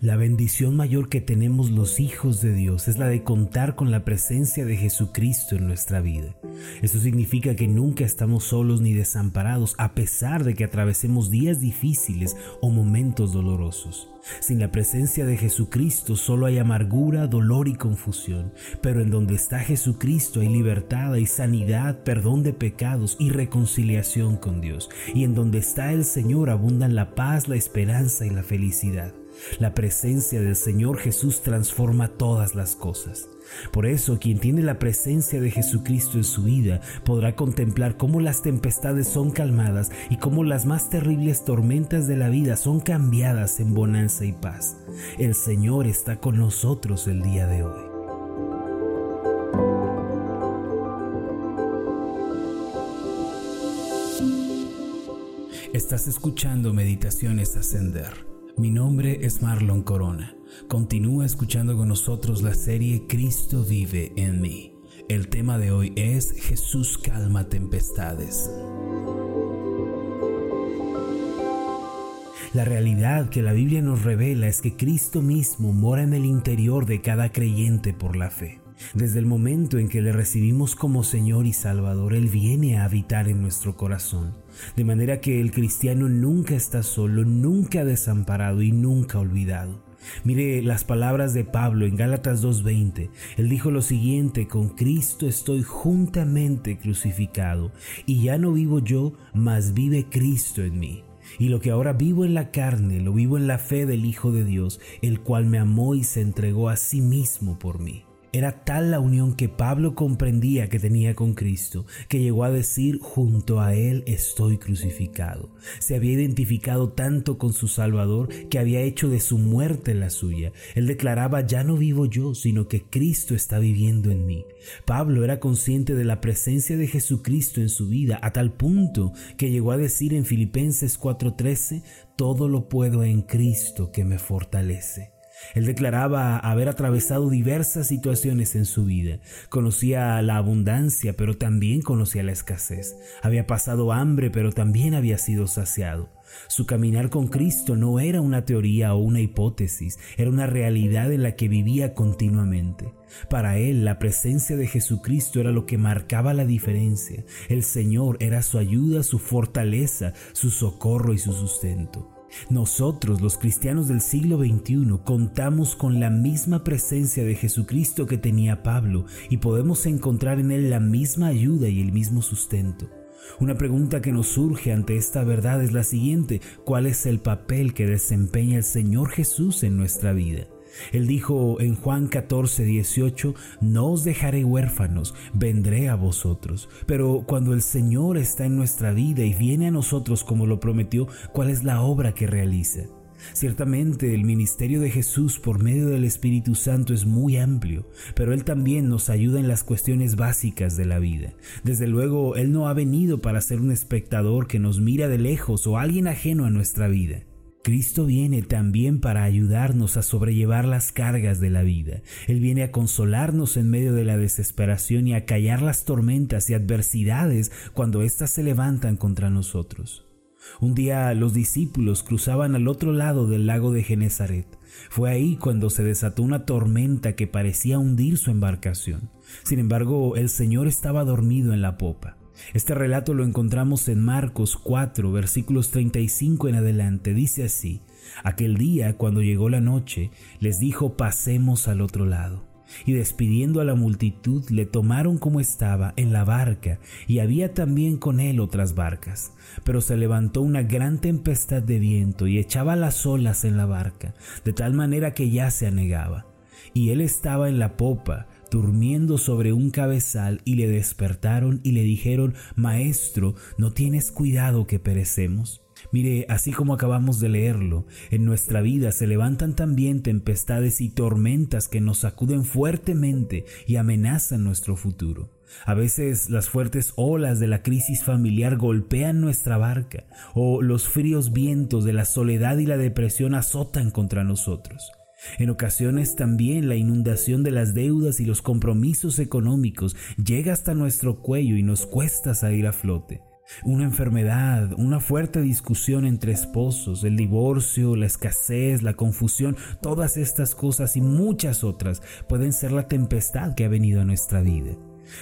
La bendición mayor que tenemos los hijos de Dios es la de contar con la presencia de Jesucristo en nuestra vida. Eso significa que nunca estamos solos ni desamparados a pesar de que atravesemos días difíciles o momentos dolorosos. Sin la presencia de Jesucristo solo hay amargura, dolor y confusión, pero en donde está Jesucristo hay libertad, hay sanidad, perdón de pecados y reconciliación con Dios. Y en donde está el Señor abundan la paz, la esperanza y la felicidad. La presencia del Señor Jesús transforma todas las cosas. Por eso quien tiene la presencia de Jesucristo en su vida podrá contemplar cómo las tempestades son calmadas y cómo las más terribles tormentas de la vida son cambiadas en bonanza y paz. El Señor está con nosotros el día de hoy. Estás escuchando Meditaciones Ascender mi nombre es Marlon Corona. Continúa escuchando con nosotros la serie Cristo vive en mí. El tema de hoy es Jesús calma tempestades. La realidad que la Biblia nos revela es que Cristo mismo mora en el interior de cada creyente por la fe. Desde el momento en que le recibimos como Señor y Salvador, Él viene a habitar en nuestro corazón. De manera que el cristiano nunca está solo, nunca desamparado y nunca olvidado. Mire las palabras de Pablo en Gálatas 2.20. Él dijo lo siguiente, con Cristo estoy juntamente crucificado, y ya no vivo yo, mas vive Cristo en mí. Y lo que ahora vivo en la carne, lo vivo en la fe del Hijo de Dios, el cual me amó y se entregó a sí mismo por mí. Era tal la unión que Pablo comprendía que tenía con Cristo, que llegó a decir, junto a Él estoy crucificado. Se había identificado tanto con su Salvador que había hecho de su muerte la suya. Él declaraba, ya no vivo yo, sino que Cristo está viviendo en mí. Pablo era consciente de la presencia de Jesucristo en su vida a tal punto que llegó a decir en Filipenses 4:13, todo lo puedo en Cristo que me fortalece. Él declaraba haber atravesado diversas situaciones en su vida. Conocía la abundancia, pero también conocía la escasez. Había pasado hambre, pero también había sido saciado. Su caminar con Cristo no era una teoría o una hipótesis, era una realidad en la que vivía continuamente. Para él la presencia de Jesucristo era lo que marcaba la diferencia. El Señor era su ayuda, su fortaleza, su socorro y su sustento. Nosotros, los cristianos del siglo XXI, contamos con la misma presencia de Jesucristo que tenía Pablo y podemos encontrar en él la misma ayuda y el mismo sustento. Una pregunta que nos surge ante esta verdad es la siguiente, ¿cuál es el papel que desempeña el Señor Jesús en nuestra vida? Él dijo en Juan 14, 18, no os dejaré huérfanos, vendré a vosotros. Pero cuando el Señor está en nuestra vida y viene a nosotros como lo prometió, ¿cuál es la obra que realiza? Ciertamente el ministerio de Jesús por medio del Espíritu Santo es muy amplio, pero Él también nos ayuda en las cuestiones básicas de la vida. Desde luego, Él no ha venido para ser un espectador que nos mira de lejos o alguien ajeno a nuestra vida. Cristo viene también para ayudarnos a sobrellevar las cargas de la vida. Él viene a consolarnos en medio de la desesperación y a callar las tormentas y adversidades cuando éstas se levantan contra nosotros. Un día los discípulos cruzaban al otro lado del lago de Genezaret. Fue ahí cuando se desató una tormenta que parecía hundir su embarcación. Sin embargo, el Señor estaba dormido en la popa. Este relato lo encontramos en Marcos 4, versículos 35 en adelante. Dice así, aquel día cuando llegó la noche, les dijo, pasemos al otro lado. Y despidiendo a la multitud, le tomaron como estaba en la barca, y había también con él otras barcas. Pero se levantó una gran tempestad de viento y echaba las olas en la barca, de tal manera que ya se anegaba. Y él estaba en la popa, durmiendo sobre un cabezal y le despertaron y le dijeron, Maestro, ¿no tienes cuidado que perecemos? Mire, así como acabamos de leerlo, en nuestra vida se levantan también tempestades y tormentas que nos sacuden fuertemente y amenazan nuestro futuro. A veces las fuertes olas de la crisis familiar golpean nuestra barca o los fríos vientos de la soledad y la depresión azotan contra nosotros. En ocasiones también la inundación de las deudas y los compromisos económicos llega hasta nuestro cuello y nos cuesta salir a flote. Una enfermedad, una fuerte discusión entre esposos, el divorcio, la escasez, la confusión, todas estas cosas y muchas otras pueden ser la tempestad que ha venido a nuestra vida.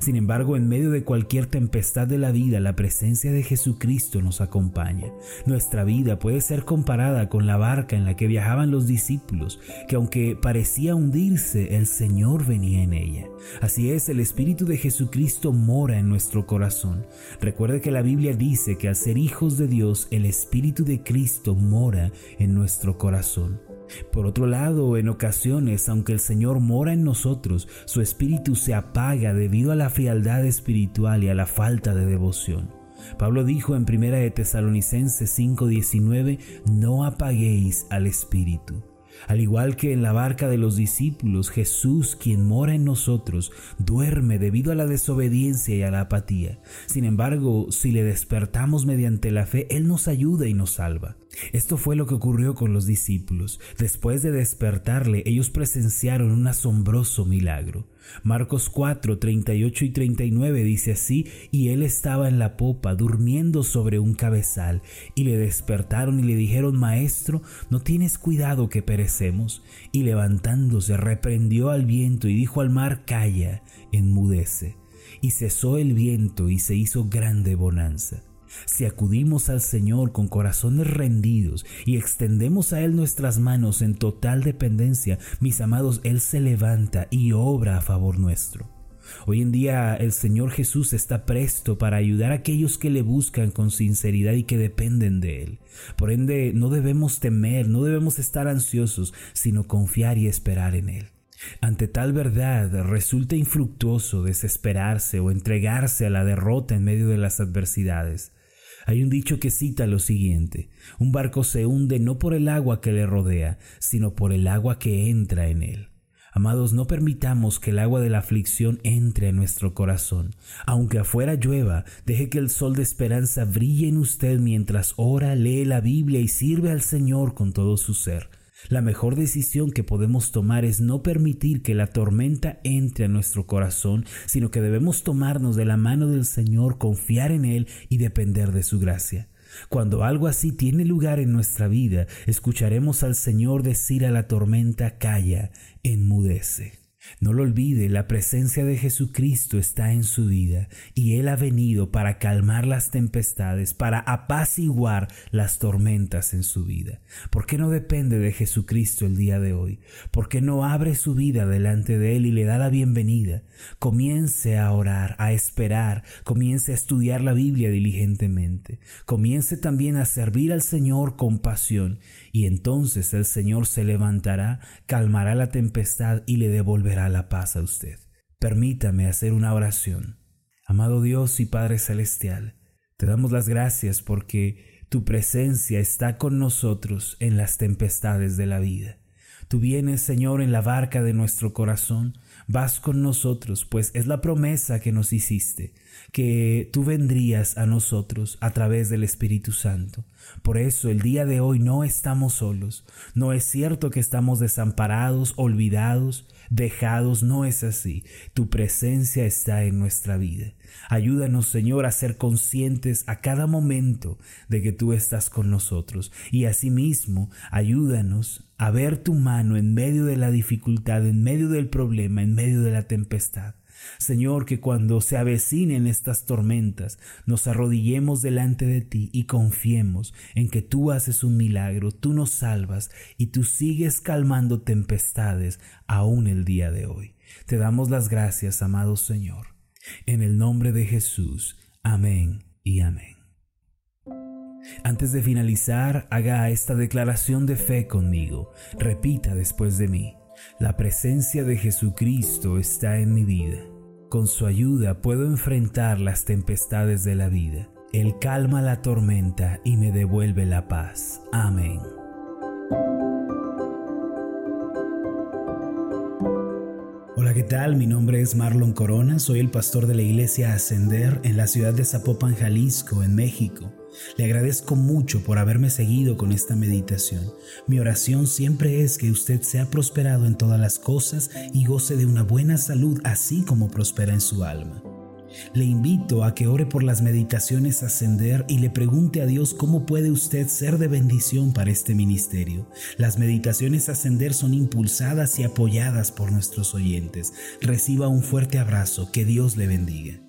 Sin embargo, en medio de cualquier tempestad de la vida, la presencia de Jesucristo nos acompaña. Nuestra vida puede ser comparada con la barca en la que viajaban los discípulos, que aunque parecía hundirse, el Señor venía en ella. Así es, el Espíritu de Jesucristo mora en nuestro corazón. Recuerde que la Biblia dice que al ser hijos de Dios, el Espíritu de Cristo mora en nuestro corazón. Por otro lado, en ocasiones, aunque el Señor mora en nosotros, su espíritu se apaga debido a la frialdad espiritual y a la falta de devoción. Pablo dijo en 1 de Tesalonicenses 5:19, no apaguéis al espíritu. Al igual que en la barca de los discípulos, Jesús, quien mora en nosotros, duerme debido a la desobediencia y a la apatía. Sin embargo, si le despertamos mediante la fe, Él nos ayuda y nos salva. Esto fue lo que ocurrió con los discípulos. Después de despertarle, ellos presenciaron un asombroso milagro. Marcos 4, 38 y 39 dice así, y él estaba en la popa durmiendo sobre un cabezal, y le despertaron y le dijeron, Maestro, ¿no tienes cuidado que perecemos? Y levantándose reprendió al viento y dijo al mar, Calla, enmudece. Y cesó el viento y se hizo grande bonanza. Si acudimos al Señor con corazones rendidos y extendemos a Él nuestras manos en total dependencia, mis amados, Él se levanta y obra a favor nuestro. Hoy en día el Señor Jesús está presto para ayudar a aquellos que le buscan con sinceridad y que dependen de Él. Por ende, no debemos temer, no debemos estar ansiosos, sino confiar y esperar en Él. Ante tal verdad resulta infructuoso desesperarse o entregarse a la derrota en medio de las adversidades. Hay un dicho que cita lo siguiente, un barco se hunde no por el agua que le rodea, sino por el agua que entra en él. Amados, no permitamos que el agua de la aflicción entre en nuestro corazón. Aunque afuera llueva, deje que el sol de esperanza brille en usted mientras ora, lee la Biblia y sirve al Señor con todo su ser. La mejor decisión que podemos tomar es no permitir que la tormenta entre a nuestro corazón, sino que debemos tomarnos de la mano del Señor, confiar en Él y depender de su gracia. Cuando algo así tiene lugar en nuestra vida, escucharemos al Señor decir a la tormenta, calla, enmudece. No lo olvide, la presencia de Jesucristo está en su vida y Él ha venido para calmar las tempestades, para apaciguar las tormentas en su vida. ¿Por qué no depende de Jesucristo el día de hoy? ¿Por qué no abre su vida delante de Él y le da la bienvenida? Comience a orar, a esperar, comience a estudiar la Biblia diligentemente, comience también a servir al Señor con pasión y entonces el Señor se levantará, calmará la tempestad y le devolverá la paz a usted. Permítame hacer una oración. Amado Dios y Padre Celestial, te damos las gracias porque tu presencia está con nosotros en las tempestades de la vida. Tú vienes, Señor, en la barca de nuestro corazón, vas con nosotros, pues es la promesa que nos hiciste, que tú vendrías a nosotros a través del Espíritu Santo. Por eso el día de hoy no estamos solos. No es cierto que estamos desamparados, olvidados, dejados. No es así. Tu presencia está en nuestra vida. Ayúdanos, Señor, a ser conscientes a cada momento de que tú estás con nosotros. Y asimismo, ayúdanos a ver tu mano en medio de la dificultad, en medio del problema, en medio de la tempestad. Señor, que cuando se avecinen estas tormentas, nos arrodillemos delante de ti y confiemos en que tú haces un milagro, tú nos salvas y tú sigues calmando tempestades aún el día de hoy. Te damos las gracias, amado Señor. En el nombre de Jesús. Amén y amén. Antes de finalizar, haga esta declaración de fe conmigo. Repita después de mí. La presencia de Jesucristo está en mi vida. Con su ayuda puedo enfrentar las tempestades de la vida. Él calma la tormenta y me devuelve la paz. Amén. Hola, ¿qué tal? Mi nombre es Marlon Corona, soy el pastor de la iglesia Ascender en la ciudad de Zapopan, Jalisco, en México. Le agradezco mucho por haberme seguido con esta meditación. Mi oración siempre es que usted sea prosperado en todas las cosas y goce de una buena salud así como prospera en su alma. Le invito a que ore por las meditaciones Ascender y le pregunte a Dios cómo puede usted ser de bendición para este ministerio. Las meditaciones Ascender son impulsadas y apoyadas por nuestros oyentes. Reciba un fuerte abrazo, que Dios le bendiga.